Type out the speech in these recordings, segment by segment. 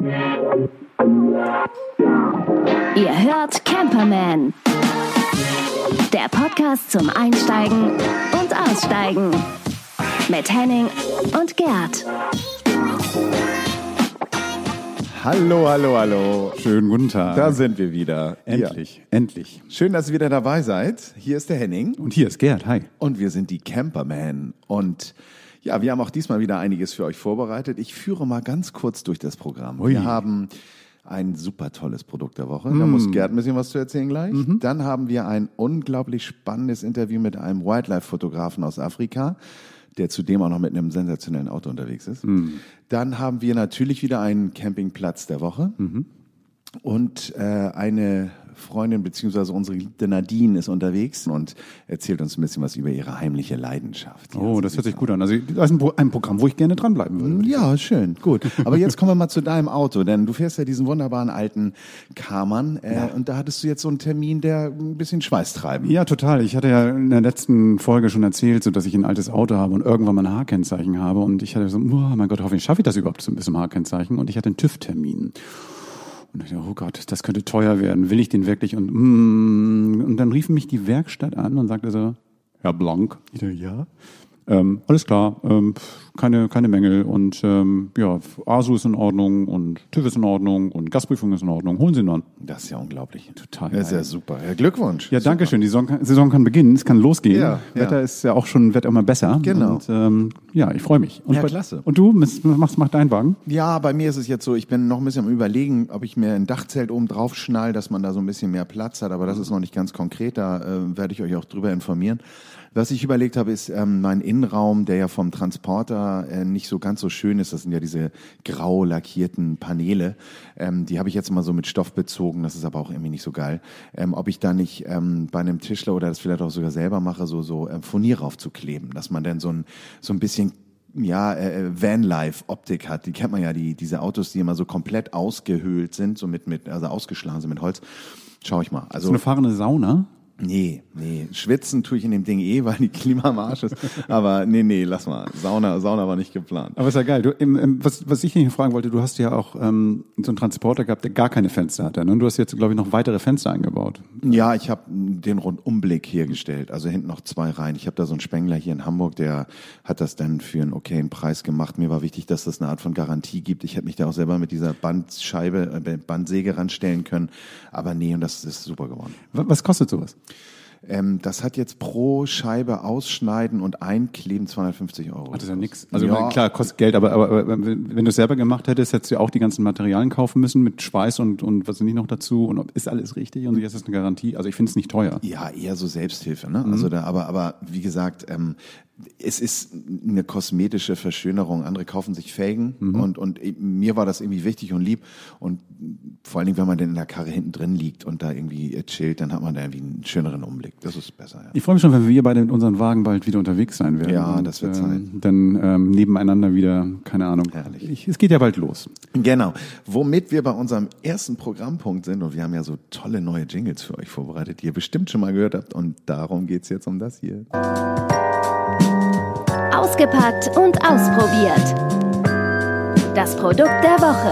Ihr hört Camperman. Der Podcast zum Einsteigen und Aussteigen. Mit Henning und Gerd. Hallo, hallo, hallo. Schönen guten Tag. Da sind wir wieder. endlich, Ja. endlich. Schön, dass ihr wieder dabei seid. Hier ist der Henning Und hier ist Gerd, hi. und wir sind die Camperman. Und ja, wir haben auch diesmal wieder einiges für euch vorbereitet. Ich führe mal ganz kurz durch das Programm. Ui. Wir haben ein super tolles Produkt der Woche. Da muss Gerd ein bisschen was zu erzählen gleich. Dann haben wir ein unglaublich spannendes Interview mit einem Wildlife-Fotografen aus Afrika, der zudem auch noch mit einem sensationellen Auto unterwegs ist. Dann haben wir natürlich wieder einen Campingplatz der Woche. Und äh, eine Freundin beziehungsweise unsere geliebte Nadine ist unterwegs und erzählt uns ein bisschen was über ihre heimliche Leidenschaft. Ja, Oh, das hört sich gut an. Also das ist ein, Pro- ein Programm, wo ich gerne dranbleiben würde. ja, schön, gut. Aber jetzt kommen wir mal zu deinem Auto, denn du fährst ja diesen wunderbaren alten Karmann äh, und da hattest du jetzt so einen Termin, der ein bisschen Schweiß treiben. Ja, total. Ich hatte ja in der letzten Folge schon erzählt, so dass ich ein altes Auto habe und irgendwann mal ein H-Kennzeichen habe. Und ich hatte so, oh mein Gott, hoffentlich schaffe ich das überhaupt so ein bisschen H-Kennzeichen. Und ich hatte einen TÜV-Termin. Und ich dachte, oh Gott, das könnte teuer werden. Will ich den wirklich? Und, mm, und dann rief mich die Werkstatt an und sagte so, Herr Blank. Ich dachte, ja. Ähm, alles klar, ähm, keine, keine Mängel und ähm, ja, ASU ist in Ordnung und TÜV ist in Ordnung und Gasprüfung ist in Ordnung. Holen Sie ihn dann. Das ist ja unglaublich. Total Das ist ja super. Ja, Glückwunsch. Ja, danke schön. Die Saison kann, Saison kann beginnen, es kann losgehen. Ja, ja. Wetter ist ja auch schon, wird immer besser. Genau. Und, ähm, ja, ich freue mich. Und Ja, bei- klasse. Und du, machst, machst deinen Wagen? Ja, bei mir ist es jetzt so, ich bin noch ein bisschen am überlegen, ob ich mir ein Dachzelt oben drauf schnall, dass man da so ein bisschen mehr Platz hat, aber das ist noch nicht ganz konkret, da äh, werde ich euch auch drüber informieren. Was ich überlegt habe, ist ähm, mein Innenraum, der ja vom Transporter äh, nicht so ganz so schön ist. Das sind ja diese grau lackierten Paneele. Ähm, die habe ich jetzt mal so mit Stoff bezogen. Das ist aber auch irgendwie nicht so geil. Ähm, ob ich da nicht ähm, bei einem Tischler oder das vielleicht auch sogar selber mache, so so ähm, Furnier raufzukleben, dass man dann so ein so ein bisschen ja, äh, Vanlife-Optik hat. Die kennt man ja, die, diese Autos, die immer so komplett ausgehöhlt sind, so mit, mit, also ausgeschlagen sind mit Holz. Schau ich mal. So Also, eine fahrende Sauna? Nee, nee. Schwitzen tue ich in dem Ding eh, weil die Klima am Arsch ist. Aber nee, nee, lass mal. Sauna, Sauna war nicht geplant. Aber ist ja geil. Du, im, im, was, was ich hier fragen wollte, du hast ja auch ähm, so einen Transporter gehabt, der gar keine Fenster hatte. Ne? Und du hast jetzt, glaube ich, noch weitere Fenster eingebaut. Ja, ich habe den Rundumblick hergestellt. Also hinten noch zwei Reihen. Ich habe da so einen Spengler hier in Hamburg, der hat das dann für einen okayen Preis gemacht. Mir war wichtig, dass das eine Art von Garantie gibt. Ich hätte mich da auch selber mit dieser Bandscheibe, äh, Bandsäge ranstellen können. Aber nee, und das ist super geworden. Wa- Was kostet sowas? Ähm, das hat jetzt pro Scheibe ausschneiden und einkleben 250 Euro. Ach, das ist ja nix. Also Ja. klar, kostet Geld, aber, aber, aber wenn du es selber gemacht hättest, hättest du ja auch die ganzen Materialien kaufen müssen mit Schweiß und, und was sind die noch dazu und ob- ist alles richtig und jetzt ist eine Garantie. Also ich finde es nicht teuer. Ja, eher so Selbsthilfe, ne? Also da, aber, aber wie gesagt, ähm, es ist eine kosmetische Verschönerung. Andere kaufen sich Felgen und, und mir war das irgendwie wichtig und lieb. Und vor allen Dingen, wenn man denn in der Karre hinten drin liegt und da irgendwie äh, chillt, dann hat man da irgendwie einen schöneren Umblick. Das ist besser, ja. Ich freue mich schon, wenn wir beide mit unseren Wagen bald wieder unterwegs sein werden. Ja, und, das wird ähm, Dann ähm, nebeneinander wieder, keine Ahnung. Herrlich. Ich, es geht ja bald los. Genau. Womit wir bei unserem ersten Programmpunkt sind und wir haben ja so tolle neue Jingles für euch vorbereitet, die ihr bestimmt schon mal gehört habt und darum geht's jetzt um das hier. Ausgepackt und ausprobiert. Das Produkt der Woche.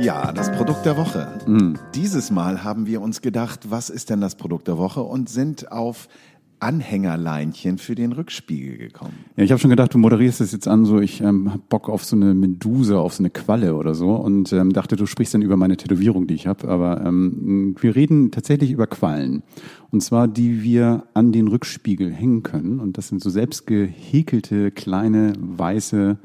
Ja, das Produkt der Woche. Dieses Mal haben wir uns gedacht, was ist denn das Produkt der Woche und sind auf Anhängerleinchen für den Rückspiegel gekommen. Ja, ich habe schon gedacht, du moderierst das jetzt an, so ich ähm, hab Bock auf so eine Medusa, auf so eine Qualle oder so und ähm, dachte, du sprichst dann über meine Tätowierung, die ich habe. Aber ähm, wir reden tatsächlich über Quallen. Und zwar, die wir an den Rückspiegel hängen können. Und das sind so selbst gehäkelte, kleine, weiße,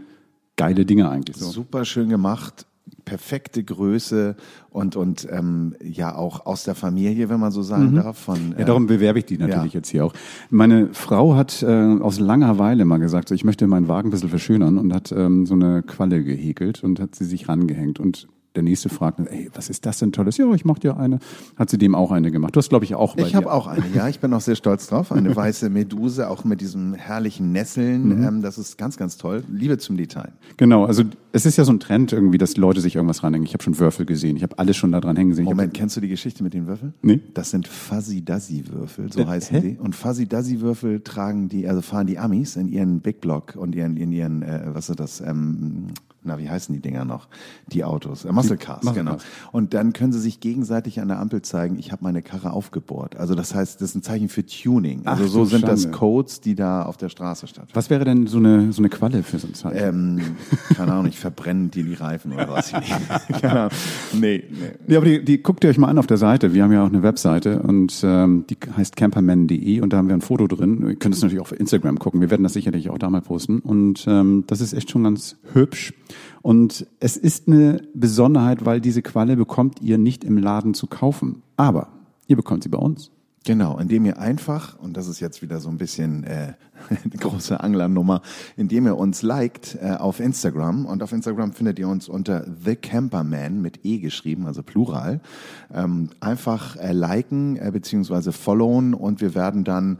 geile Dinge eigentlich so. Super schön gemacht, perfekte Größe und, und ähm, ja auch aus der Familie, wenn man so sagen darf. Von, Ja, darum bewerbe ich die natürlich ja. jetzt hier auch. Meine Frau hat äh, aus langer Weile mal gesagt, so, ich möchte meinen Wagen ein bisschen verschönern und hat ähm, so eine Qualle gehäkelt und hat sie sich rangehängt. Und der nächste fragt, ey, was ist das denn Tolles? Ja, ich mach dir eine. Hat sie dem auch eine gemacht. Du hast, glaube ich, auch bei Ich habe auch eine, ja. Ich bin auch sehr stolz drauf. Eine weiße Meduse, auch mit diesem herrlichen Nesseln. Ähm, das ist ganz, ganz toll. Liebe zum Detail. Genau, also es ist ja so ein Trend irgendwie, dass Leute sich irgendwas ranhängen. Ich habe schon Würfel gesehen, ich habe alles schon da dran hängen gesehen. Moment, kennst du die Geschichte mit den Würfeln? Nee. Das sind Fuzzy-Duzzy-Würfel, so Äh, heißen hä? die. Und Fuzzy-Duzzy-Würfel tragen die, also fahren die Amis in ihren Big Block und ihren, in ihren, äh, was ist das, ähm, na, wie heißen die Dinger noch? Die Autos, äh, Muscle Cars, Muscle genau. Cars. Und dann können sie sich gegenseitig an der Ampel zeigen, ich habe meine Karre aufgebohrt. Also das heißt, das ist ein Zeichen für Tuning. Also Ach, so sind das Schande. Codes, die da auf der Straße stattfinden. Was wäre denn so eine, so eine Qualle für so ein Zeichen? Ähm, keine Ahnung, ich verbrenne dir die Reifen oder was. keine Ahnung. Nee, nee. Ja, aber die, die guckt ihr euch mal an auf der Seite. Wir haben ja auch eine Webseite und ähm, die heißt camperman.de und da haben wir ein Foto drin. Ihr könnt es natürlich auch auf Instagram gucken. Wir werden das sicherlich auch da mal posten. Und ähm, das ist echt schon ganz hübsch. Und es ist eine Besonderheit, weil diese Qualle bekommt ihr nicht im Laden zu kaufen. Aber ihr bekommt sie bei uns. Genau, indem ihr einfach, und das ist jetzt wieder so ein bisschen äh, eine große Anglernummer, indem ihr uns liked äh, auf Instagram. Und auf Instagram findet ihr uns unter The Camperman mit E geschrieben, also Plural. Ähm, einfach äh, liken äh, beziehungsweise followen und wir werden dann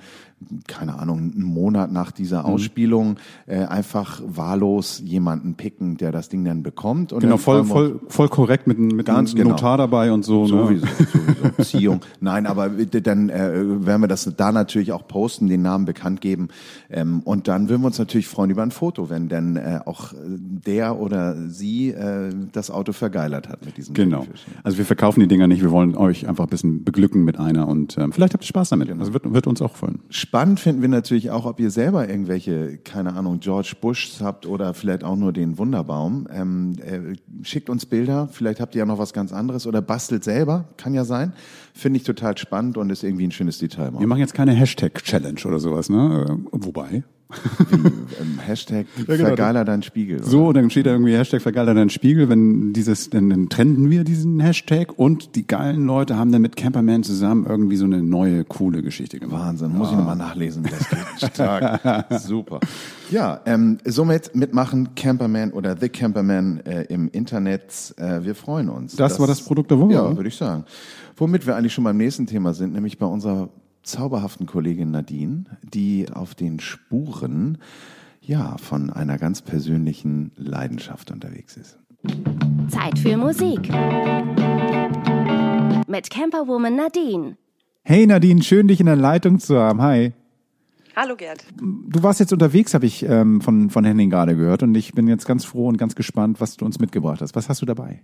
keine Ahnung, einen Monat nach dieser Ausspielung äh, einfach wahllos jemanden picken, der das Ding dann bekommt. Und Genau, dann voll, voll, voll korrekt mit, einem- mit Ganz einem genau. Notar dabei und so. Sowieso, Ne? sowieso. Beziehung. Nein, aber bitte, dann äh, werden wir das da natürlich auch posten, den Namen bekannt geben. Ähm, und dann würden wir uns natürlich freuen über ein Foto, wenn dann äh, auch äh, der oder sie äh, das Auto vergeilert hat mit diesem Genau. Also wir verkaufen die Dinger nicht, wir wollen euch einfach ein bisschen beglücken mit einer und ähm, vielleicht habt ihr Spaß damit. Also wird, wird uns auch freuen. Spannend finden wir natürlich auch, ob ihr selber irgendwelche, keine Ahnung, George Bushs habt oder vielleicht auch nur den Wunderbaum. Ähm, äh, schickt uns Bilder, vielleicht habt ihr ja noch was ganz anderes oder bastelt selber, kann ja sein. Finde ich total spannend und ist irgendwie ein schönes Detail. Wir machen jetzt keine Hashtag-Challenge oder sowas, ne? Äh, Wobei. Ähm, Hashtag genau. vergeiler dein Spiegel. So, und dann steht da irgendwie Hashtag vergeiler dein Spiegel, wenn dieses, dann, dann trenden wir diesen Hashtag und die geilen Leute haben dann mit Camperman zusammen irgendwie so eine neue, coole Geschichte gemacht. Wahnsinn, muss ich nochmal nachlesen, wie das geht. Stark. Super. Ja, ähm, somit mitmachen Camperman oder The Camperman äh, im Internet. Äh, wir freuen uns. Das war das Produkt der Woche, Ja, oder? würde ich sagen. Womit wir eigentlich schon beim nächsten Thema sind, nämlich bei unserer zauberhaften Kollegin Nadine, die auf den Spuren ja von einer ganz persönlichen Leidenschaft unterwegs ist. Zeit für Musik. Mit Camperwoman Nadine. Hey Nadine, schön dich in der Leitung zu haben. Hi. Hallo Gerd. Du warst jetzt unterwegs, habe ich ähm, von, von Henning gerade gehört und ich bin jetzt ganz froh und ganz gespannt, was du uns mitgebracht hast. Was hast du dabei?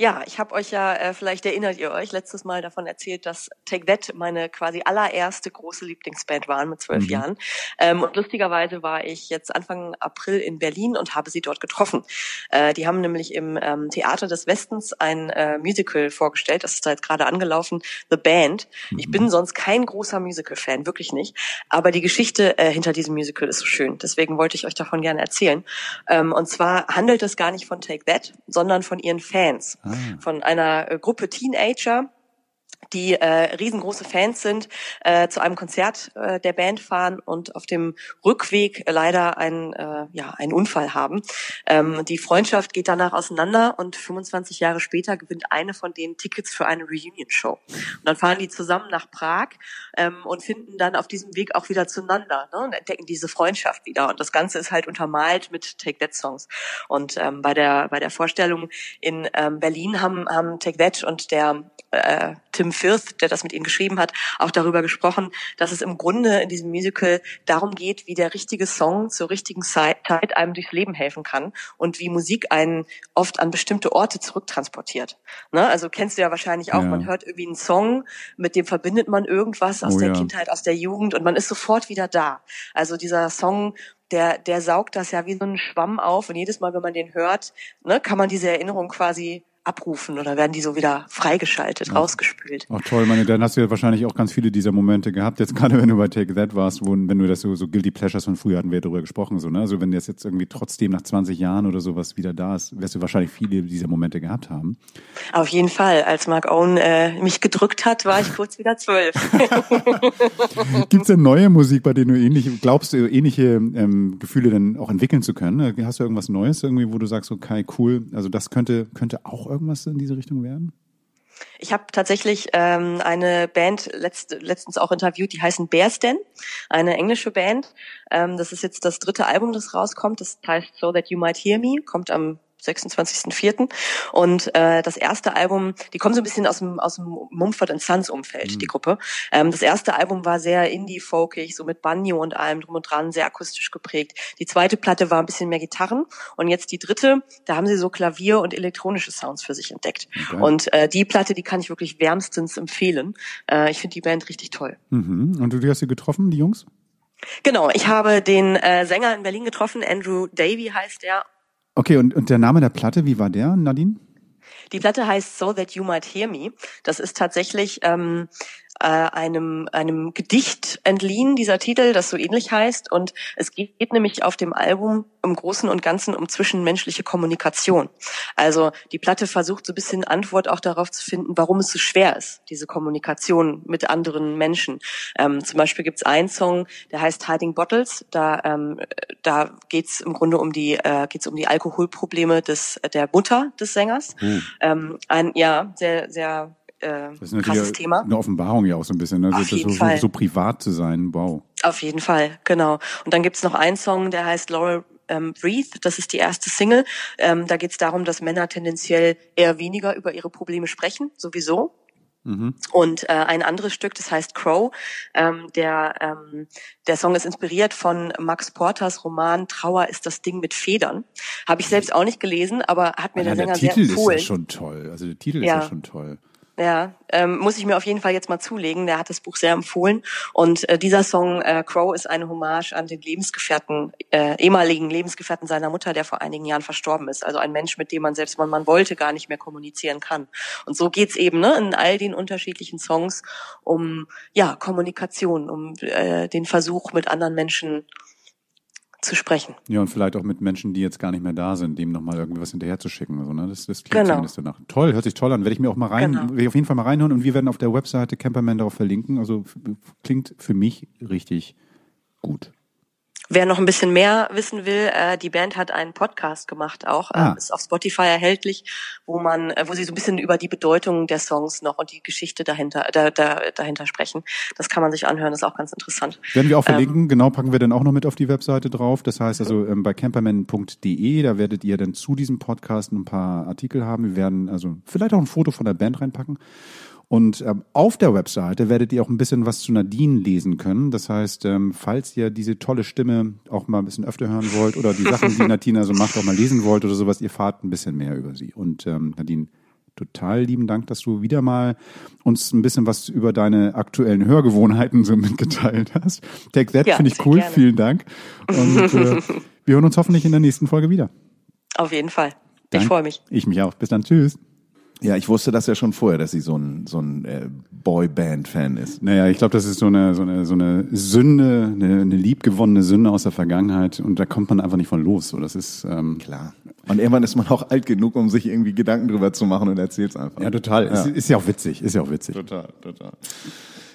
Ja, ich habe euch ja, äh, vielleicht erinnert ihr euch, letztes Mal davon erzählt, dass Take That meine quasi allererste große Lieblingsband waren mit zwölf Jahren. Ähm, und lustigerweise war ich jetzt Anfang April in Berlin und habe sie dort getroffen. Äh, die haben nämlich im ähm, Theater des Westens ein äh, Musical vorgestellt. Das ist da jetzt gerade angelaufen, The Band. Ich bin sonst kein großer Musical-Fan, wirklich nicht. Aber die Geschichte äh, hinter diesem Musical ist so schön. Deswegen wollte ich euch davon gerne erzählen. Ähm, und zwar handelt es gar nicht von Take That, sondern von ihren Fans. Von einer äh, Gruppe Teenager, die äh, riesengroße Fans sind, äh, zu einem Konzert äh, der Band fahren und auf dem Rückweg leider einen, äh, ja, einen Unfall haben. Ähm, die Freundschaft geht danach auseinander und 25 Jahre später gewinnt eine von denen Tickets für eine Reunion-Show. Und dann fahren die zusammen nach Prag ähm, und finden dann auf diesem Weg auch wieder zueinander ne, und entdecken diese Freundschaft wieder. Und das Ganze ist halt untermalt mit Take That Songs. Und ähm, bei der bei der Vorstellung in ähm, Berlin haben haben Take That und der äh, Tim Firth, der das mit ihnen geschrieben hat, auch darüber gesprochen, dass es im Grunde in diesem Musical darum geht, wie der richtige Song zur richtigen Zeit Zeit einem durchs Leben helfen kann und wie Musik einen oft an bestimmte Orte zurücktransportiert. Ne? Also kennst du ja wahrscheinlich auch, Ja. man hört irgendwie einen Song, mit dem verbindet man irgendwas aus Oh der ja. Kindheit, aus der Jugend und man ist sofort wieder da. Also dieser Song, der, der saugt das ja wie so ein Schwamm auf und jedes Mal, wenn man den hört, ne, kann man diese Erinnerung quasi abrufen oder werden die so wieder freigeschaltet, rausgespült. Ach toll, meine, dann hast du ja wahrscheinlich auch ganz viele dieser Momente gehabt. Jetzt gerade wenn du bei Take That warst, wo, wenn du das so, so Guilty Pleasures von früher hatten wir ja darüber gesprochen, so, ne? Also wenn das jetzt irgendwie trotzdem nach 20 Jahren oder sowas wieder da ist, wirst du wahrscheinlich viele dieser Momente gehabt haben. Auf jeden Fall. Als Mark Owen äh, mich gedrückt hat, war ich kurz wieder zwölf. Gibt's denn neue Musik, bei denen du ähnliche, glaubst du, ähnliche ähm, Gefühle dann auch entwickeln zu können? Hast du irgendwas Neues irgendwie, wo du sagst, okay, cool, also das könnte, könnte auch irgendwas in diese Richtung werden? Ich habe tatsächlich ähm, eine Band letzt, letztens auch interviewt, die heißen Bearsden, eine englische Band. Ähm, das ist jetzt das dritte Album, das rauskommt. Das heißt So That You Might Hear Me, kommt am 26.04. Und äh, das erste Album, die kommen so ein bisschen aus dem, aus dem Mumford Sons Umfeld, mhm. die Gruppe. Ähm, das erste Album war sehr indie-folkig, so mit Banjo und allem drum und dran, sehr akustisch geprägt. Die zweite Platte war ein bisschen mehr Gitarren und jetzt die dritte, da haben sie so Klavier und elektronische Sounds für sich entdeckt. Okay. Und äh, die Platte, die kann ich wirklich wärmstens empfehlen. Äh, ich finde die Band richtig toll. Mhm. Und du hast sie getroffen, die Jungs? Genau, ich habe den äh, Sänger in Berlin getroffen, Andrew Davy heißt er, Okay, und, und der Name der Platte, wie war der, Nadine? Die Platte heißt So That You Might Hear Me. Das ist tatsächlich ähm, äh, einem, einem Gedicht entliehen, dieser Titel, das so ähnlich heißt. Und es geht nämlich auf dem Album im Großen und Ganzen um zwischenmenschliche Kommunikation. Also die Platte versucht so ein bisschen Antwort auch darauf zu finden, warum es so schwer ist, diese Kommunikation mit anderen Menschen. Ähm, zum Beispiel gibt es einen Song, der heißt Hiding Bottles. Da, ähm, da geht es im Grunde um die, äh, geht's um die Alkoholprobleme des, der Mutter des Sängers. Hm. Ähm, ein, ja, sehr, sehr äh, das ist krasses Thema. Eine Offenbarung ja auch so ein bisschen, ne? Auf jeden so, Fall. So, privat zu sein, wow. Auf jeden Fall, genau. Und dann gibt's noch einen Song, der heißt Laurel ähm, Breathe, das ist die erste Single. Ähm, da geht's darum, dass Männer tendenziell eher weniger über ihre Probleme sprechen, sowieso. Mhm. Und äh, ein anderes Stück, das heißt Crow. Ähm, der, ähm, der Song ist inspiriert von Max Porters Roman Trauer ist das Ding mit Federn. Habe ich selbst auch nicht gelesen, aber hat mir ja, der Sänger der Titel sehr empfohlen. ist ja schon toll. Also der Titel ja. ist ja schon toll. Ja, ähm, muss ich mir auf jeden Fall jetzt mal zulegen. Der hat das Buch sehr empfohlen. Und äh, dieser Song äh, Crow ist eine Hommage an den Lebensgefährten, äh, ehemaligen Lebensgefährten seiner Mutter, der vor einigen Jahren verstorben ist. Also ein Mensch, mit dem man selbst wenn man wollte, gar nicht mehr kommunizieren kann. Und so geht's eben ne, in all den unterschiedlichen Songs um ja Kommunikation, um äh, den Versuch, mit anderen Menschen zu sprechen. Ja, und vielleicht auch mit Menschen, die jetzt gar nicht mehr da sind, dem nochmal irgendwas hinterher zu schicken. Also, ne? Das, das klingt genau. zumindest danach. Toll, hört sich toll an. Werde ich mir auch mal rein, genau. werde ich auf jeden Fall mal reinhören und wir werden auf der Webseite Camperman darauf verlinken. Also klingt für mich richtig gut. Wer noch ein bisschen mehr wissen will, äh, die Band hat einen Podcast gemacht auch, äh, ah. ist auf Spotify erhältlich, wo man, äh, wo sie so ein bisschen über die Bedeutung der Songs noch und die Geschichte dahinter, da, da, dahinter sprechen. Das kann man sich anhören, das ist auch ganz interessant. Werden wir auch verlinken, ähm, genau, packen wir dann auch noch mit auf die Webseite drauf. Das heißt also ähm, bei camperman.de, da werdet ihr dann zu diesem Podcast ein paar Artikel haben. Wir werden also vielleicht auch ein Foto von der Band reinpacken. Und ähm, auf der Webseite werdet ihr auch ein bisschen was zu Nadine lesen können. Das heißt, ähm, falls ihr diese tolle Stimme auch mal ein bisschen öfter hören wollt oder die Sachen, die Nadine so macht, auch mal lesen wollt oder sowas, ihr fahrt ein bisschen mehr über sie. Und ähm, Nadine, total lieben Dank, dass du wieder mal uns ein bisschen was über deine aktuellen Hörgewohnheiten so mitgeteilt hast. Take that ja, finde ich cool. Gerne. Vielen Dank. Und äh, wir hören uns hoffentlich in der nächsten Folge wieder. Auf jeden Fall. Ich freue mich. Ich mich auch. Bis dann. Tschüss. Ja, ich wusste das ja schon vorher, dass sie so ein, so ein äh, Boyband-Fan ist. Naja, ich glaube, das ist so eine, so eine, so eine Sünde, eine, eine liebgewonnene Sünde aus der Vergangenheit und da kommt man einfach nicht von los. So, das ist ähm, klar. Und irgendwann ist man auch alt genug, um sich irgendwie Gedanken drüber zu machen und erzählt's einfach. Ja, total. Ja. Ist, ist ja auch witzig. Ist ja auch witzig. Total, total.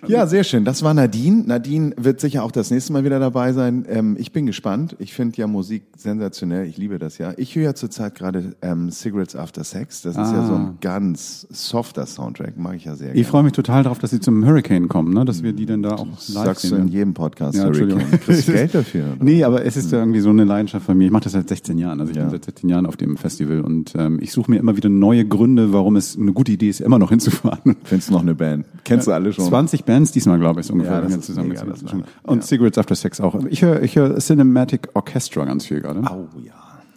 Ja, sehr schön. Das war Nadine. Nadine wird sicher auch das nächste Mal wieder dabei sein. Ähm, ich bin gespannt. Ich finde ja Musik sensationell. Ich liebe das ja. Ich höre ja zurzeit gerade ähm, Cigarettes After Sex. Das ah. ist ja so ein ah. ganz softer Soundtrack. Mag ich ja sehr. Ich freue mich total darauf, dass sie zum Hurricane kommen, ne? dass wir die dann da auch live Sagst sehen. du in jedem Podcast ja, Hurricane. Kriegst Geld dafür? Oder? Nee, aber es ist ja irgendwie so eine Leidenschaft von mir. Ich mache das seit 16 Jahren. Also ich ja. bin seit 16 Jahren auf dem Festival und ähm, ich suche mir immer wieder neue Gründe, warum es eine gute Idee ist, immer noch hinzufahren. Findest du noch eine Band? Kennst ja, du alle schon? 20 Bands diesmal, glaube ich ungefähr ja, zusammengezählt. Mega, und ja. Cigarettes After Sex auch. Ich höre ich hör Cinematic Orchestra ganz viel gerade. Oh ja.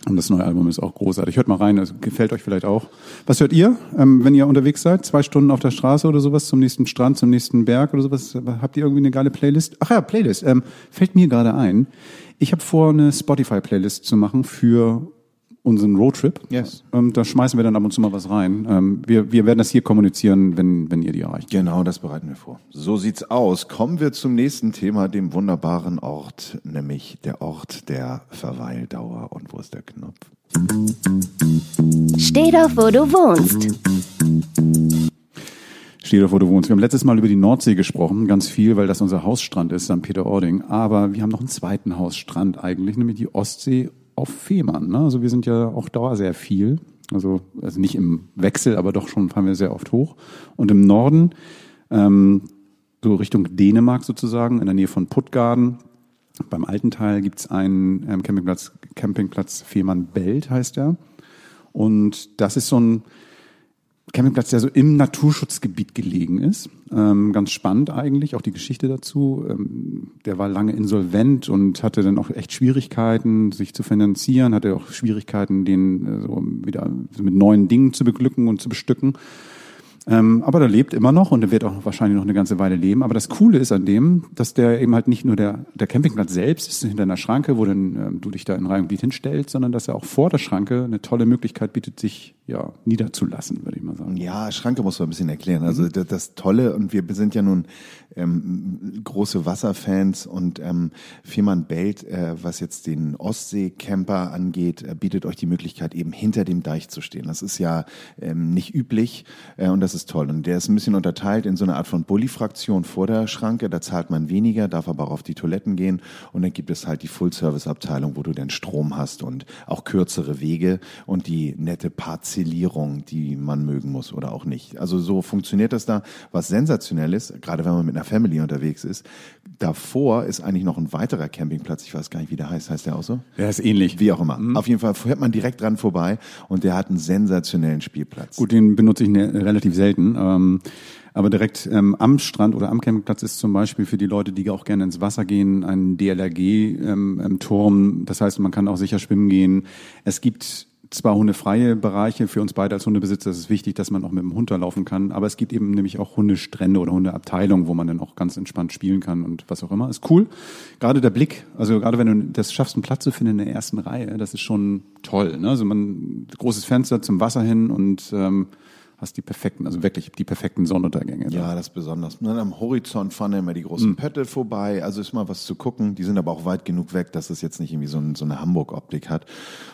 Und das neue Album ist auch großartig. Hört mal rein, das gefällt euch vielleicht auch. Was hört ihr, ähm, wenn ihr unterwegs seid? Zwei Stunden auf der Straße oder sowas, zum nächsten Strand, zum nächsten Berg oder sowas? Habt ihr irgendwie eine geile Playlist? Ach ja, Playlist. Ähm, fällt mir gerade ein. Ich habe vor, eine Spotify-Playlist zu machen für unseren Roadtrip. Yes. Ähm, da schmeißen wir dann ab und zu mal was rein. Ähm, wir, wir werden das hier kommunizieren, wenn, wenn ihr die erreicht. Genau, das bereiten wir vor. So sieht's aus. Kommen wir zum nächsten Thema, dem wunderbaren Ort, nämlich der Ort der Verweildauer. Und wo ist der Knopf? Steh doch, wo du wohnst. Steh doch, wo du wohnst. Wir haben letztes Mal über die Nordsee gesprochen, ganz viel, weil das unser Hausstrand ist, St. Peter-Ording. Aber wir haben noch einen zweiten Hausstrand eigentlich, nämlich die Ostsee auf Fehmarn. Ne? Also wir sind ja auch da sehr viel. Also, also nicht im Wechsel, aber doch schon fahren wir sehr oft hoch. Und im Norden, ähm, so Richtung Dänemark sozusagen, in der Nähe von Puttgarden, beim alten Teil gibt's einen ähm, Campingplatz, Campingplatz Fehmarn Belt heißt der. Und das ist so ein Campingplatz, der so im Naturschutzgebiet gelegen ist. Ähm, ganz spannend eigentlich, auch die Geschichte dazu. Ähm, der war lange insolvent und hatte dann auch echt Schwierigkeiten, sich zu finanzieren, hatte auch Schwierigkeiten, den äh, so wieder mit neuen Dingen zu beglücken und zu bestücken. Ähm, aber der lebt immer noch und der wird auch wahrscheinlich noch eine ganze Weile leben. Aber das Coole ist an dem, dass der eben halt nicht nur der, der Campingplatz selbst ist hinter einer Schranke, wo dann ähm, du dich da in Reihe und Glied hinstellst, sondern dass er auch vor der Schranke eine tolle Möglichkeit bietet, sich ja niederzulassen, würde ich mal sagen. Ja, Schranke muss man ein bisschen erklären. Also mhm. das, das Tolle und wir sind ja nun ähm, große Wasserfans und ähm, Fehmarn Belt, äh, was jetzt den Ostsee-Camper angeht, äh, bietet euch die Möglichkeit eben hinter dem Deich zu stehen. Das ist ja ähm, nicht üblich äh, und das ist toll. Und der ist ein bisschen unterteilt in so eine Art von Bulli-Fraktion vor der Schranke. Da zahlt man weniger, darf aber auch auf die Toiletten gehen. Und dann gibt es halt die Full-Service-Abteilung, wo du dann Strom hast und auch kürzere Wege und die nette Parzellierung, die man mögen muss oder auch nicht. Also so funktioniert das da. Was sensationell ist, gerade wenn man mit einer Family unterwegs ist, davor ist eigentlich noch ein weiterer Campingplatz. Ich weiß gar nicht, wie der heißt. Heißt der auch so? Der ist ähnlich. Wie auch immer. Mhm. Auf jeden Fall fährt man direkt dran vorbei und der hat einen sensationellen Spielplatz. Gut, den benutze ich ne, relativ selten selten. Ähm, aber direkt ähm, am Strand oder am Campingplatz ist zum Beispiel für die Leute, die auch gerne ins Wasser gehen, ein DLRG-Turm. Ähm, das heißt, man kann auch sicher schwimmen gehen. Es gibt zwar hundefreie Bereiche, für uns beide als Hundebesitzer ist es wichtig, dass man auch mit dem Hund da laufen kann, aber es gibt eben nämlich auch Hundestrände oder Hundeabteilungen, wo man dann auch ganz entspannt spielen kann und was auch immer. Ist cool. Gerade der Blick, also gerade wenn du das schaffst, einen Platz zu finden in der ersten Reihe, das ist schon toll. Ne? Also man großes Fenster zum Wasser hin und ähm, hast die perfekten, also wirklich die perfekten Sonnenuntergänge. Ja, das ist besonders. Und dann am Horizont fahren immer die großen mhm. Pötte vorbei. Also ist mal was zu gucken. Die sind aber auch weit genug weg, dass es jetzt nicht irgendwie so, ein, so eine Hamburg-Optik hat.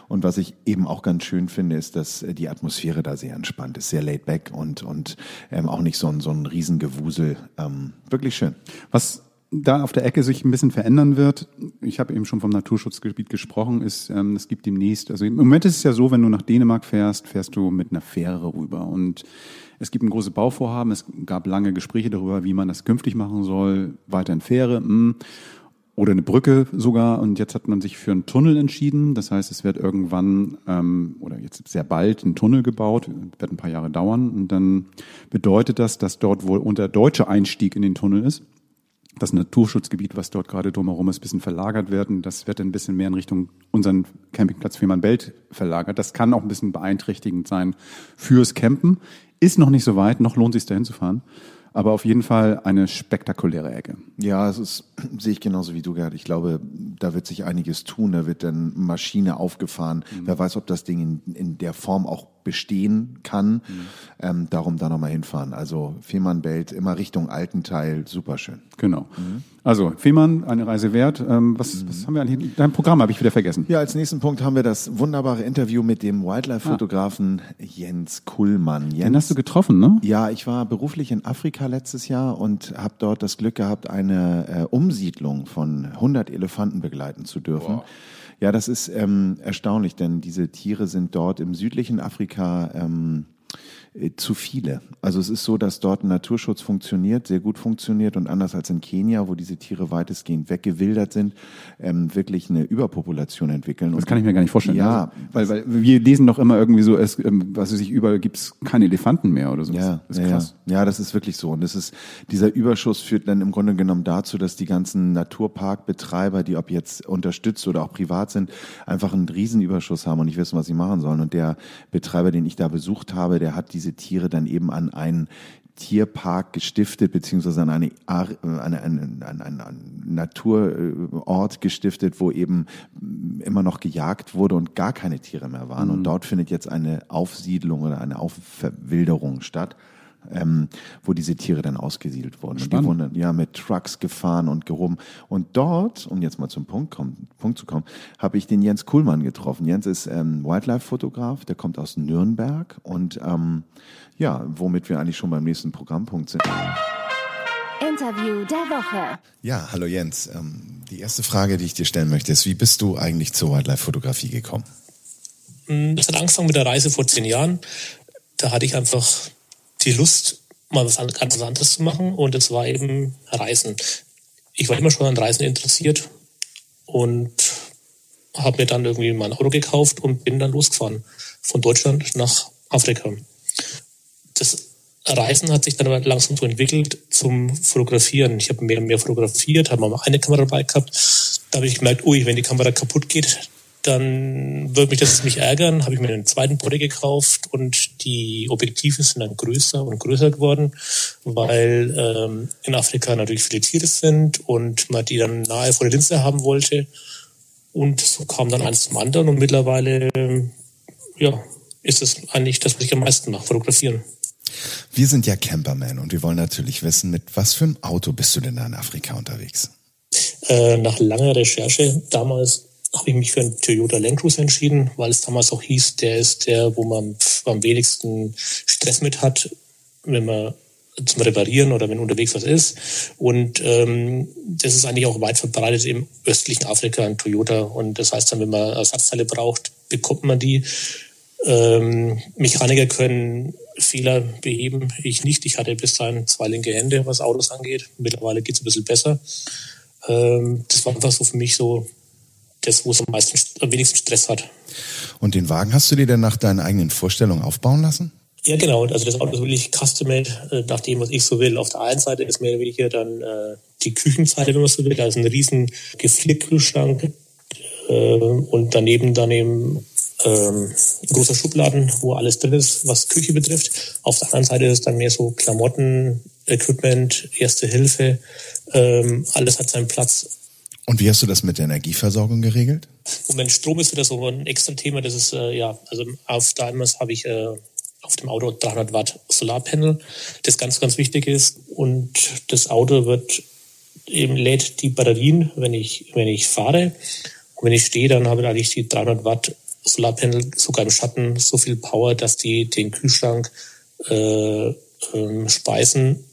Und was ich eben auch ganz schön finde, ist, dass äh, die Atmosphäre da sehr entspannt ist, sehr laid back und, und ähm, auch nicht so ein, so ein Riesengewusel. Ähm, wirklich schön. Was da auf der Ecke sich ein bisschen verändern wird, ich habe eben schon vom Naturschutzgebiet gesprochen, ist, ähm, es gibt demnächst, also im Moment ist es ja so, wenn du nach Dänemark fährst, fährst du mit einer Fähre rüber. Und es gibt ein großes Bauvorhaben, es gab lange Gespräche darüber, wie man das künftig machen soll, weiter in Fähre, mh, hm, oder eine Brücke sogar. Und jetzt hat man sich für einen Tunnel entschieden, das heißt, es wird irgendwann ähm, oder jetzt sehr bald ein Tunnel gebaut, wird ein paar Jahre dauern. Und dann bedeutet das, dass dort wohl unter deutscher Einstieg in den Tunnel ist das Naturschutzgebiet, was dort gerade drumherum ist, ein bisschen verlagert werden. Das wird ein bisschen mehr in Richtung unseren Campingplatz Fehmarnbelt verlagert. Das kann auch ein bisschen beeinträchtigend sein fürs Campen. Ist noch nicht so weit, noch lohnt es sich dahin zu fahren. Aber auf jeden Fall eine spektakuläre Ecke. Ja, es ist, sehe ich genauso wie du, Gerd. Ich glaube, da wird sich einiges tun. Da wird dann Maschine aufgefahren. Mhm. Wer weiß, ob das Ding in, in der Form auch bestehen kann. Mhm. Ähm, darum da nochmal hinfahren. Also Fehmarnbelt immer Richtung Altenteil, super schön. Genau. Mhm. Also Fehmarn, eine Reise wert. Ähm, was, mhm. was haben wir eigentlich? Dein Programm habe ich wieder vergessen. Ja, als nächsten Punkt haben wir das wunderbare Interview mit dem Wildlife-Fotografen ah. Jens Kuhlmann. Jens, Den hast du getroffen, ne? Ja, ich war beruflich in Afrika letztes Jahr und habe dort das Glück gehabt, eine äh, Umsiedlung von 100 Elefanten begleiten zu dürfen. Wow. Ja, das ist ähm, erstaunlich, denn diese Tiere sind dort im südlichen Afrika ähm, äh, zu viele. Also es ist so, dass dort ein Naturschutz funktioniert, sehr gut funktioniert und anders als in Kenia, wo diese Tiere weitestgehend weggewildert sind, ähm, wirklich eine Überpopulation entwickeln. Das kann ich mir gar nicht vorstellen. Ja, also, weil, weil wir lesen doch immer irgendwie so, es, ähm, was weiß ich, überall gibt's keine Elefanten mehr oder so. Ja, das ist krass. Ja, ja, das ist wirklich so. Und das ist dieser Überschuss führt dann im Grunde genommen dazu, dass die ganzen Naturparkbetreiber, die ob jetzt unterstützt oder auch privat sind, einfach einen Riesenüberschuss haben und nicht wissen, was sie machen sollen. Und der Betreiber, den ich da besucht habe, der hat diese Tiere dann eben an einen Tierpark gestiftet, beziehungsweise an eine, eine, eine, eine, eine Naturort gestiftet, wo eben immer noch gejagt wurde und gar keine Tiere mehr waren. Mhm. Und dort findet jetzt eine Aufsiedlung oder eine Aufwilderung statt ähm, wo diese Tiere dann ausgesiedelt wurden. Und die wurden dann, ja mit Trucks gefahren und gehoben. Und dort, um jetzt mal zum Punkt, kommen, Punkt zu kommen, habe ich den Jens Kuhlmann getroffen. Jens ist ähm, Wildlife-Fotograf, der kommt aus Nürnberg und ähm, ja, womit wir eigentlich schon beim nächsten Programmpunkt sind. Interview der Woche. Ja, hallo Jens. Ähm, die erste Frage, die ich dir stellen möchte, ist, wie bist du eigentlich zur Wildlife-Fotografie gekommen? Das hat angefangen mit der Reise vor zehn Jahren. Da hatte ich einfach die Lust, mal was ganz anderes zu machen und es war eben Reisen. Ich war immer schon an Reisen interessiert und habe mir dann irgendwie mein Auto gekauft und bin dann losgefahren von Deutschland nach Afrika. Das Reisen hat sich dann aber langsam so entwickelt zum Fotografieren. Ich habe mehr und mehr fotografiert, habe mal eine Kamera dabei gehabt. Da habe ich gemerkt, ui, wenn die Kamera kaputt geht, dann würde mich das nicht ärgern. Habe ich mir einen zweiten Body gekauft und die Objektive sind dann größer und größer geworden, weil ähm, in Afrika natürlich viele Tiere sind und man die dann nahe vor der Linse haben wollte. Und so kam dann eins zum anderen und mittlerweile ja, ist es eigentlich das, was ich am meisten mache, fotografieren. Wir sind ja Camperman und wir wollen natürlich wissen, mit was für einem Auto bist du denn da in Afrika unterwegs? Äh, nach langer Recherche damals habe ich mich für einen Toyota Land Cruiser entschieden, weil es damals auch hieß, der ist der, wo man am wenigsten Stress mit hat, wenn man zum Reparieren oder wenn unterwegs was ist. Und ähm, das ist eigentlich auch weit verbreitet im östlichen Afrika ein Toyota. Und das heißt dann, wenn man Ersatzteile braucht, bekommt man die. Ähm, Mechaniker können Fehler beheben. Ich nicht. Ich hatte bis dahin zwei linke Hände, was Autos angeht. Mittlerweile geht es ein bisschen besser. Ähm, das war einfach so für mich so das, wo es am meisten, am wenigsten Stress hat. Und den Wagen hast du dir dann nach deinen eigenen Vorstellungen aufbauen lassen? Ja, genau. Also das Auto ist wirklich custom-made äh, nach dem, was ich so will. Auf der einen Seite ist mehr oder weniger dann äh, die Küchenseite, wenn man so will. Da ist ein riesen Gefrierkühlschrank äh, und daneben dann eben ähm, ein großer Schubladen, wo alles drin ist, was Küche betrifft. Auf der anderen Seite ist dann mehr so Klamotten, Equipment, Erste Hilfe. Ähm, alles hat seinen Platz. Und wie hast du das mit der Energieversorgung geregelt? Moment, Strom ist wieder so ein extra Thema. Das ist, äh, ja, also auf Daimers habe ich äh, auf dem Auto 300 Watt Solarpanel, das ganz, ganz wichtig ist. Und das Auto wird eben lädt die Batterien, wenn ich, wenn ich fahre. Und wenn ich stehe, dann habe ich eigentlich die 300 Watt Solarpanel sogar im Schatten so viel Power, dass die den Kühlschrank äh, ähm, speisen.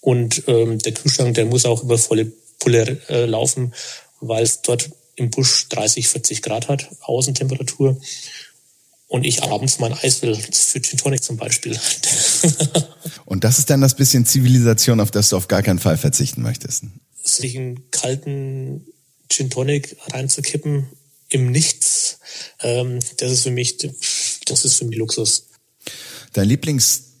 Und ähm, der Kühlschrank, der muss auch über volle Pulle äh, laufen, weil es dort im Busch 30, 40 Grad hat, Außentemperatur. Und ich abends mein Eis will für Gin Tonic zum Beispiel. Und das ist dann das bisschen Zivilisation, auf das du auf gar keinen Fall verzichten möchtest. Sich einen kalten Gin Tonic reinzukippen im Nichts, ähm, das ist für mich, das ist für mich Luxus. Dein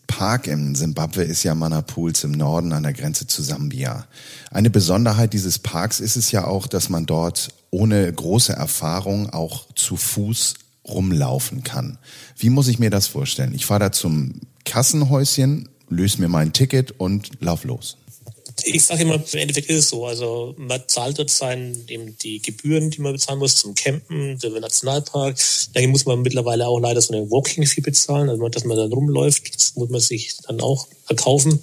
Lieblingspark in Simbabwe ist ja Manapools im Norden an der Grenze zu Sambia. Eine Besonderheit dieses Parks ist es ja auch, dass man dort ohne große Erfahrung auch zu Fuß rumlaufen kann. Wie muss ich mir das vorstellen? Ich fahre da zum Kassenhäuschen, löse mir mein Ticket und lauf los. Ich sage immer, im Endeffekt ist es so. Also man zahlt dort sein, eben die Gebühren, die man bezahlen muss zum Campen, der Nationalpark. Dann muss man mittlerweile auch leider so eine Walking-Fee bezahlen, also dass man dann rumläuft. Das muss man sich dann auch erkaufen.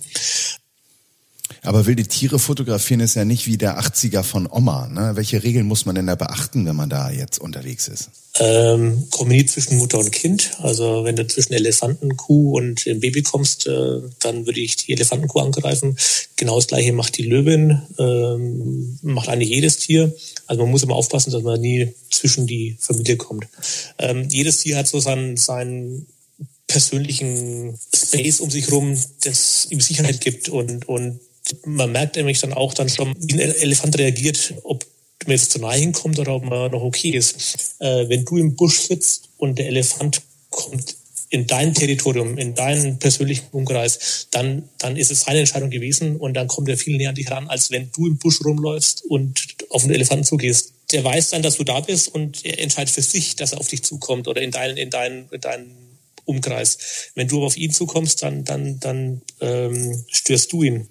Aber wilde Tiere fotografieren ist ja nicht wie der 80er von Oma. Ne? Welche Regeln muss man denn da beachten, wenn man da jetzt unterwegs ist? Ähm, kombiniert zwischen Mutter und Kind. Also wenn du zwischen Elefantenkuh und dem Baby kommst, äh, dann würde ich die Elefantenkuh angreifen. Genau das gleiche macht die Löwin, ähm, macht eigentlich jedes Tier. Also man muss immer aufpassen, dass man nie zwischen die Familie kommt. Ähm, jedes Tier hat so seinen, seinen persönlichen Space um sich rum, das ihm Sicherheit gibt und, und man merkt nämlich dann auch dann schon, wie ein Elefant reagiert, ob man jetzt zu nahe hinkommt oder ob man noch okay ist. Äh, wenn du im Busch sitzt und der Elefant kommt in dein Territorium, in deinen persönlichen Umkreis, dann, dann ist es seine Entscheidung gewesen und dann kommt er viel näher an dich ran, als wenn du im Busch rumläufst und auf den Elefanten zugehst. Der weiß dann, dass du da bist und er entscheidet für sich, dass er auf dich zukommt oder in deinen, in deinen, in deinen Umkreis. Wenn du auf ihn zukommst, dann, dann, dann ähm, störst du ihn.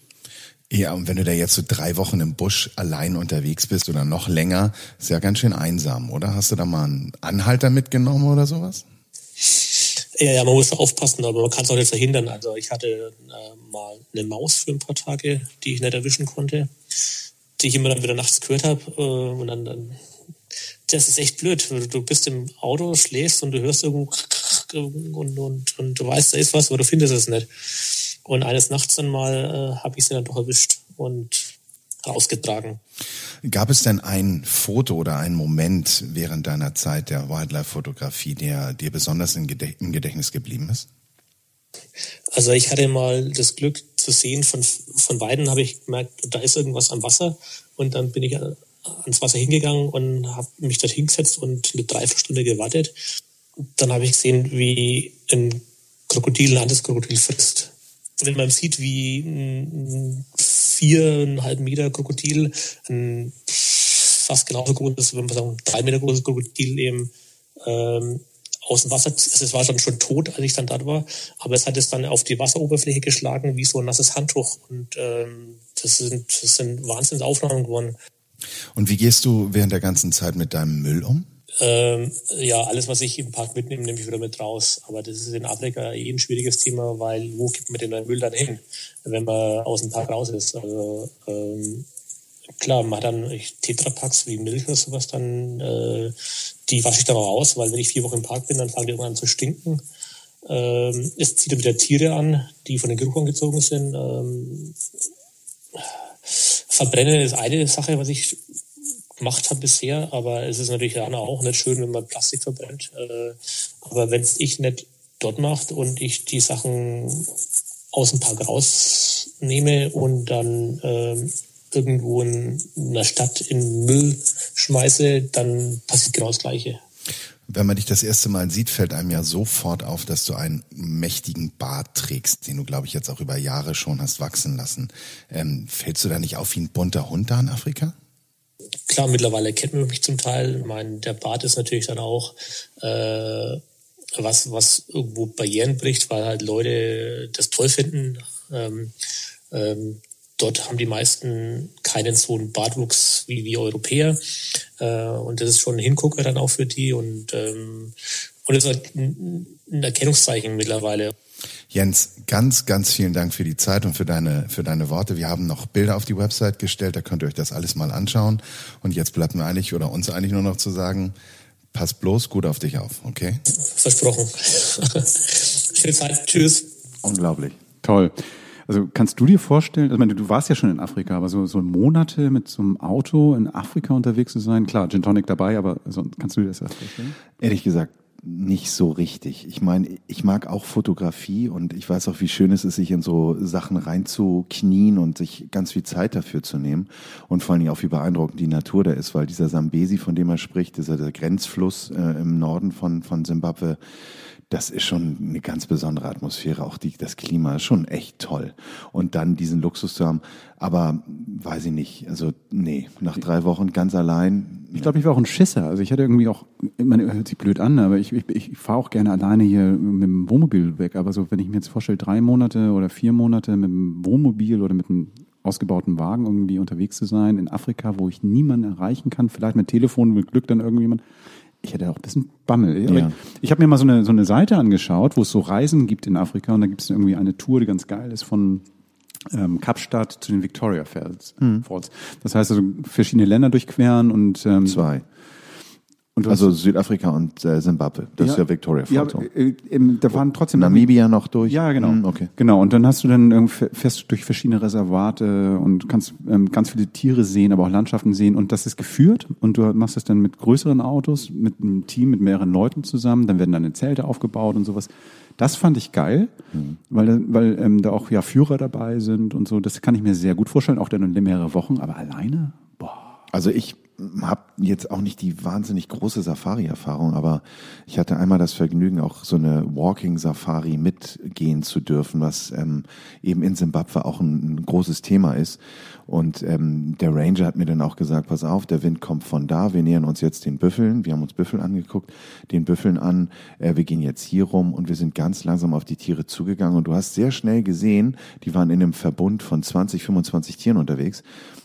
Ja, und wenn du da jetzt so drei Wochen im Busch allein unterwegs bist oder noch länger, ist ja ganz schön einsam, oder? Hast du da mal einen Anhalter mitgenommen oder sowas? Ja, ja, man muss aufpassen, aber man kann es auch nicht verhindern. Also ich hatte äh, mal eine Maus für ein paar Tage, die ich nicht erwischen konnte, die ich immer dann wieder nachts gehört habe. Äh, und dann, dann, das ist echt blöd. Du bist im Auto, schläfst und du hörst irgendwo und, und, und du weißt, da ist was, aber du findest es nicht. Und eines Nachts dann mal äh, habe ich sie dann doch erwischt und rausgetragen. Gab es denn ein Foto oder einen Moment während deiner Zeit der Wildlife-Fotografie, der dir besonders im Gedächtnis geblieben ist? Also ich hatte mal das Glück zu sehen, von, von beiden habe ich gemerkt, da ist irgendwas am Wasser und dann bin ich ans Wasser hingegangen und habe mich dort hingesetzt und eine Dreiviertelstunde gewartet. Dann habe ich gesehen, wie ein Krokodil, ein Landeskrokodil frisst. Wenn man sieht, wie ein viereinhalb Meter Krokodil, ein fast genauso großes, wenn man sagen, drei Meter großes Krokodil eben ähm, aus dem Wasser, also es war dann schon tot, als ich dann dort war, aber es hat es dann auf die Wasseroberfläche geschlagen wie so ein nasses Handtuch und ähm, das sind, das sind Wahnsinnsaufnahmen geworden. Und wie gehst du während der ganzen Zeit mit deinem Müll um? Ähm, ja, alles, was ich im Park mitnehme, nehme ich wieder mit raus. Aber das ist in Afrika eh ein schwieriges Thema, weil wo gibt man den Müll dann hin, wenn man aus dem Park raus ist? Also ähm, klar, man hat dann Tetrapacks wie Milch oder sowas, dann äh, die wasche ich dann auch aus, weil wenn ich vier Wochen im Park bin, dann fangen die irgendwann an zu stinken. Ähm, es zieht dann wieder Tiere an, die von den Geruch angezogen sind. Ähm, Verbrennen ist eine Sache, was ich gemacht habe bisher, aber es ist natürlich auch nicht schön, wenn man Plastik verbrennt. Äh, aber wenn es ich nicht dort macht und ich die Sachen aus dem Park rausnehme und dann ähm, irgendwo in einer Stadt in Müll schmeiße, dann passiert genau das Gleiche. Wenn man dich das erste Mal sieht, fällt einem ja sofort auf, dass du einen mächtigen Bart trägst, den du, glaube ich, jetzt auch über Jahre schon hast wachsen lassen. Ähm, fällst du da nicht auf wie ein bunter Hund da in Afrika? Klar, mittlerweile kennt man mich zum Teil. Ich meine, der Bart ist natürlich dann auch äh, was, was irgendwo Barrieren bricht, weil halt Leute das toll finden. Ähm, ähm, dort haben die meisten keinen so einen Bartwuchs wie wir Europäer. Äh, und das ist schon ein Hingucker dann auch für die und, ähm, und das ist halt ein Erkennungszeichen mittlerweile. Jens, ganz, ganz vielen Dank für die Zeit und für deine, für deine Worte. Wir haben noch Bilder auf die Website gestellt, da könnt ihr euch das alles mal anschauen. Und jetzt bleibt mir eigentlich oder uns eigentlich nur noch zu sagen, pass bloß gut auf dich auf, okay? Versprochen. Schöne Zeit. Tschüss. Unglaublich. Toll. Also kannst du dir vorstellen, also meine, du warst ja schon in Afrika, aber so, so Monate mit so einem Auto in Afrika unterwegs zu sein, klar, Gin Tonic dabei, aber so, kannst du dir das vorstellen? Ehrlich gesagt, nicht so richtig. Ich meine, ich mag auch Fotografie und ich weiß auch, wie schön es ist, sich in so Sachen reinzuknien und sich ganz viel Zeit dafür zu nehmen. Und vor allen Dingen auch, wie beeindruckend die Natur da ist, weil dieser Sambesi, von dem er spricht, dieser Grenzfluss äh, im Norden von, von Zimbabwe, das ist schon eine ganz besondere Atmosphäre. Auch die, das Klima ist schon echt toll. Und dann diesen Luxus zu haben. Aber weiß ich nicht. Also, nee, nach drei Wochen ganz allein. Ich glaube, ich war auch ein Schisser. Also ich hatte irgendwie auch, man hört sich blöd an, aber ich, ich, ich fahre auch gerne alleine hier mit dem Wohnmobil weg. Aber so, wenn ich mir jetzt vorstelle, drei Monate oder vier Monate mit dem Wohnmobil oder mit einem ausgebauten Wagen irgendwie unterwegs zu sein in Afrika, wo ich niemanden erreichen kann, vielleicht mit Telefon, mit Glück dann irgendjemand ich hätte auch ein bisschen Bammel. Ja. Ich, habe mir mal so eine, so eine Seite angeschaut, wo es so Reisen gibt in Afrika und da gibt es irgendwie eine Tour, die ganz geil ist von ähm, Kapstadt zu den Victoria Falls. Mhm. Das heißt also verschiedene Länder durchqueren und ähm, zwei. Also Südafrika und äh, Zimbabwe. Das ja, ist ja Victoria Falls. Ja, äh, äh, da waren trotzdem Namibia noch durch. Ja, genau. Mhm, okay. Genau. Und dann hast du dann fährst durch verschiedene Reservate und kannst ähm, ganz viele Tiere sehen, aber auch Landschaften sehen. Und das ist geführt. Und du machst das dann mit größeren Autos, mit einem Team, mit mehreren Leuten zusammen. Dann werden deine Zelte aufgebaut und sowas. Das fand ich geil, mhm. weil, weil ähm, da auch ja Führer dabei sind und so. Das kann ich mir sehr gut vorstellen. Auch dann mehrere Wochen. Aber alleine, boah. Also ich habe jetzt auch nicht die wahnsinnig große Safari-Erfahrung, aber ich hatte einmal das Vergnügen, auch so eine Walking-Safari mitgehen zu dürfen, was ähm, eben in Simbabwe auch ein, ein großes Thema ist. Und ähm, der Ranger hat mir dann auch gesagt, pass auf, der Wind kommt von da, wir nähern uns jetzt den Büffeln, wir haben uns Büffel angeguckt, den Büffeln an, äh, wir gehen jetzt hier rum und wir sind ganz langsam auf die Tiere zugegangen. Und du hast sehr schnell gesehen, die waren in einem Verbund von 20, 25 Tieren unterwegs,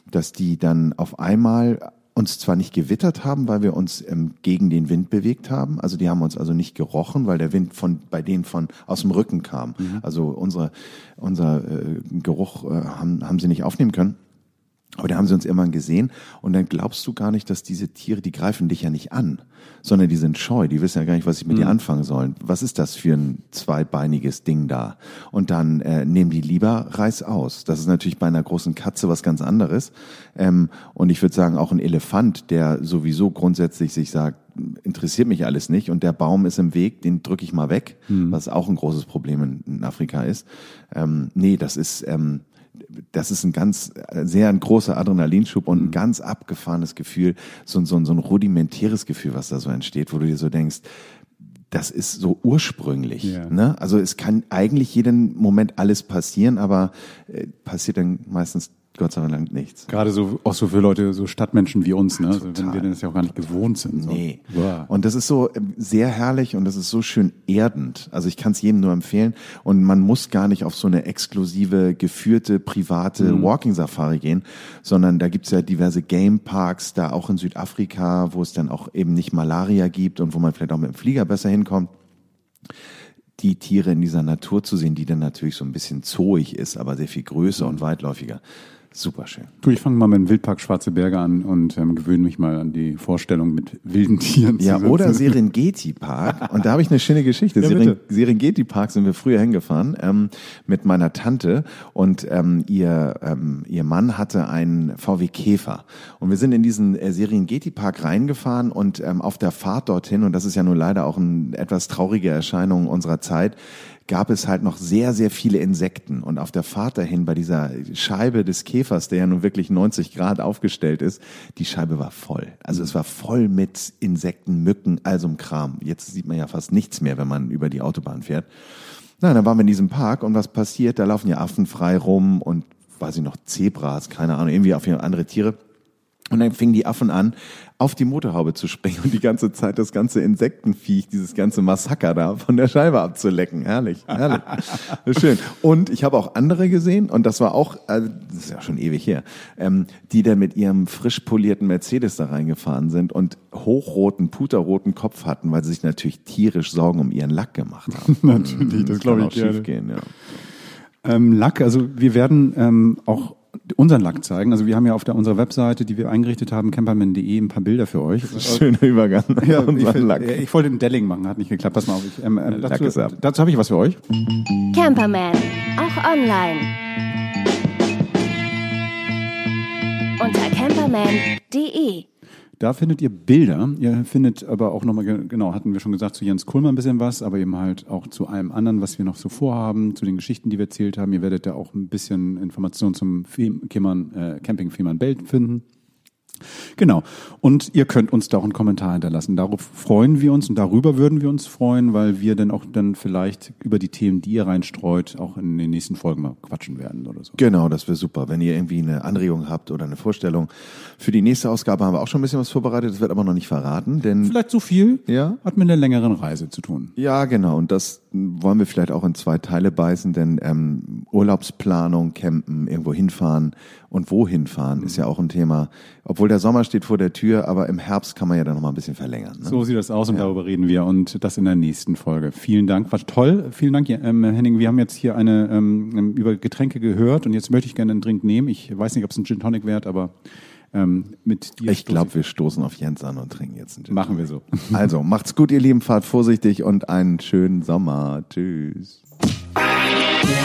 dass die dann auf einmal uns zwar nicht gewittert haben, weil wir uns ähm, gegen den Wind bewegt haben. Also die haben uns also nicht gerochen, weil der Wind von bei denen von aus dem Rücken kam. Mhm. Also unsere, unser äh, Geruch äh, haben, haben sie nicht aufnehmen können. Aber da haben sie uns irgendwann gesehen und dann glaubst du gar nicht, dass diese Tiere, die greifen dich ja nicht an, sondern die sind scheu, die wissen ja gar nicht, was sie mit mhm. dir anfangen sollen. Was ist das für ein zweibeiniges Ding da? Und dann äh, nehmen die lieber Reis aus. Das ist natürlich bei einer großen Katze was ganz anderes. Ähm, und ich würde sagen, auch ein Elefant, der sowieso grundsätzlich sich sagt, interessiert mich alles nicht und der Baum ist im Weg, den drücke ich mal weg, mhm. was auch ein großes Problem in, in Afrika ist. Ähm, nee, das ist... Ähm, das ist ein ganz, sehr ein großer Adrenalinschub und ein ganz abgefahrenes Gefühl, so, so, so ein rudimentäres Gefühl, was da so entsteht, wo du dir so denkst, das ist so ursprünglich. Ja. Ne? Also es kann eigentlich jeden Moment alles passieren, aber äh, passiert dann meistens Gott sei Dank nichts. Gerade so, auch so für Leute, so Stadtmenschen wie uns, ne? Also wenn Total. wir das ja auch gar nicht gewohnt sind. So. Nee. Wow. Und das ist so ähm, sehr herrlich und das ist so schön erdend. Also ich kann es jedem nur empfehlen. Und man muss gar nicht auf so eine exklusive, geführte, private Walking-Safari gehen, sondern da gibt's ja diverse Game-Parks, da auch in Südafrika, wo es dann auch eben nicht Malaria gibt und wo man vielleicht auch mit dem Flieger besser hinkommt. Die Tiere in dieser Natur zu sehen, die dann natürlich so ein bisschen zooig ist, aber sehr viel größer und weitläufiger. Super schön. Du, ich fange mal mit dem Wildpark Schwarze Berge an und ähm, gewöhne mich mal an die Vorstellung mit wilden Tieren. Ja, zusammen. oder Serengeti Park. Und da habe ich eine schöne Geschichte. Ja, Seren. Serengeti Park sind wir früher hingefahren ähm, mit meiner Tante und ähm, ihr, ähm, ihr Mann hatte einen VW Käfer. Und wir sind in diesen äh, Serengeti Park reingefahren und ähm, auf der Fahrt dorthin, und das ist ja nur leider auch eine etwas traurige Erscheinung unserer Zeit, gab es halt noch sehr, sehr viele Insekten. Und auf der Fahrt dahin bei dieser Scheibe des Käfers, der ja nun wirklich 90 Grad aufgestellt ist, die Scheibe war voll. Also es war voll mit Insekten, Mücken, all so einem Kram. Jetzt sieht man ja fast nichts mehr, wenn man über die Autobahn fährt. Na, dann waren wir in diesem Park und was passiert? Da laufen ja Affen frei rum und weiß ich noch, Zebras, keine Ahnung, irgendwie auf andere Tiere. Und dann fingen die Affen an, auf die Motorhaube zu springen und die ganze Zeit das ganze Insektenviech, dieses ganze Massaker da von der Scheibe abzulecken. Herrlich, herrlich. Das schön. Und ich habe auch andere gesehen und das war auch, also das ist ja schon ewig her, ähm, die dann mit ihrem frisch polierten Mercedes da reingefahren sind und hochroten, puterroten Kopf hatten, weil sie sich natürlich tierisch Sorgen um ihren Lack gemacht haben. Natürlich, das glaube kann ich auch gerne. schief gehen, ja. Ähm, Lack, also wir werden ähm, auch unseren Lack zeigen. Also wir haben ja auf der, unserer Webseite, die wir eingerichtet haben, camperman.de, ein paar Bilder für euch. Schöner Übergang. Ja, ich, Lack. äh, ich wollte den Delling machen, hat nicht geklappt. Pass mal auf. Ich, ähm, äh, Lack dazu dazu habe ich was für euch. Camperman, auch online. Unter camperman.de. Da findet ihr Bilder. Ihr findet aber auch nochmal, ge- genau, hatten wir schon gesagt, zu Jens Kohlmann ein bisschen was, aber eben halt auch zu allem anderen, was wir noch so vorhaben, zu den Geschichten, die wir erzählt haben. Ihr werdet da auch ein bisschen Informationen zum Fem- Fehmarn, äh, Camping Fehmarnbelt finden. Genau. Und ihr könnt uns da auch einen Kommentar hinterlassen. Darauf freuen wir uns und darüber würden wir uns freuen, weil wir dann auch dann vielleicht über die Themen, die ihr reinstreut, auch in den nächsten Folgen mal quatschen werden oder so. Genau, das wäre super. Wenn ihr irgendwie eine Anregung habt oder eine Vorstellung. Für die nächste Ausgabe haben wir auch schon ein bisschen was vorbereitet, das wird aber noch nicht verraten, denn Vielleicht so viel Ja. hat mit einer längeren Reise zu tun. ja, genau. Und das wollen wir vielleicht auch in zwei Teile beißen, denn ähm, Urlaubsplanung, Campen, irgendwo hinfahren und wohin fahren ist ja auch ein Thema. Obwohl der Sommer steht vor der Tür, aber im Herbst kann man ja dann noch mal ein bisschen verlängern. Ne? So sieht das aus und darüber reden wir und das in der nächsten Folge. Vielen Dank, war toll. Vielen Dank, ähm, Henning. Wir haben jetzt hier eine ähm, über Getränke gehört und jetzt möchte ich gerne einen Drink nehmen. Ich weiß nicht, ob es ein Gin Tonic wird, aber ähm, mit dir. Ich glaube, wir stoßen auf Jens an und trinken jetzt einen Gin. machen wir so. Also, macht's gut, ihr Lieben, fahrt vorsichtig und einen schönen Sommer. Tschüss.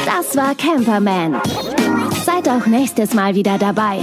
Das war Camperman. Seid auch nächstes Mal wieder dabei.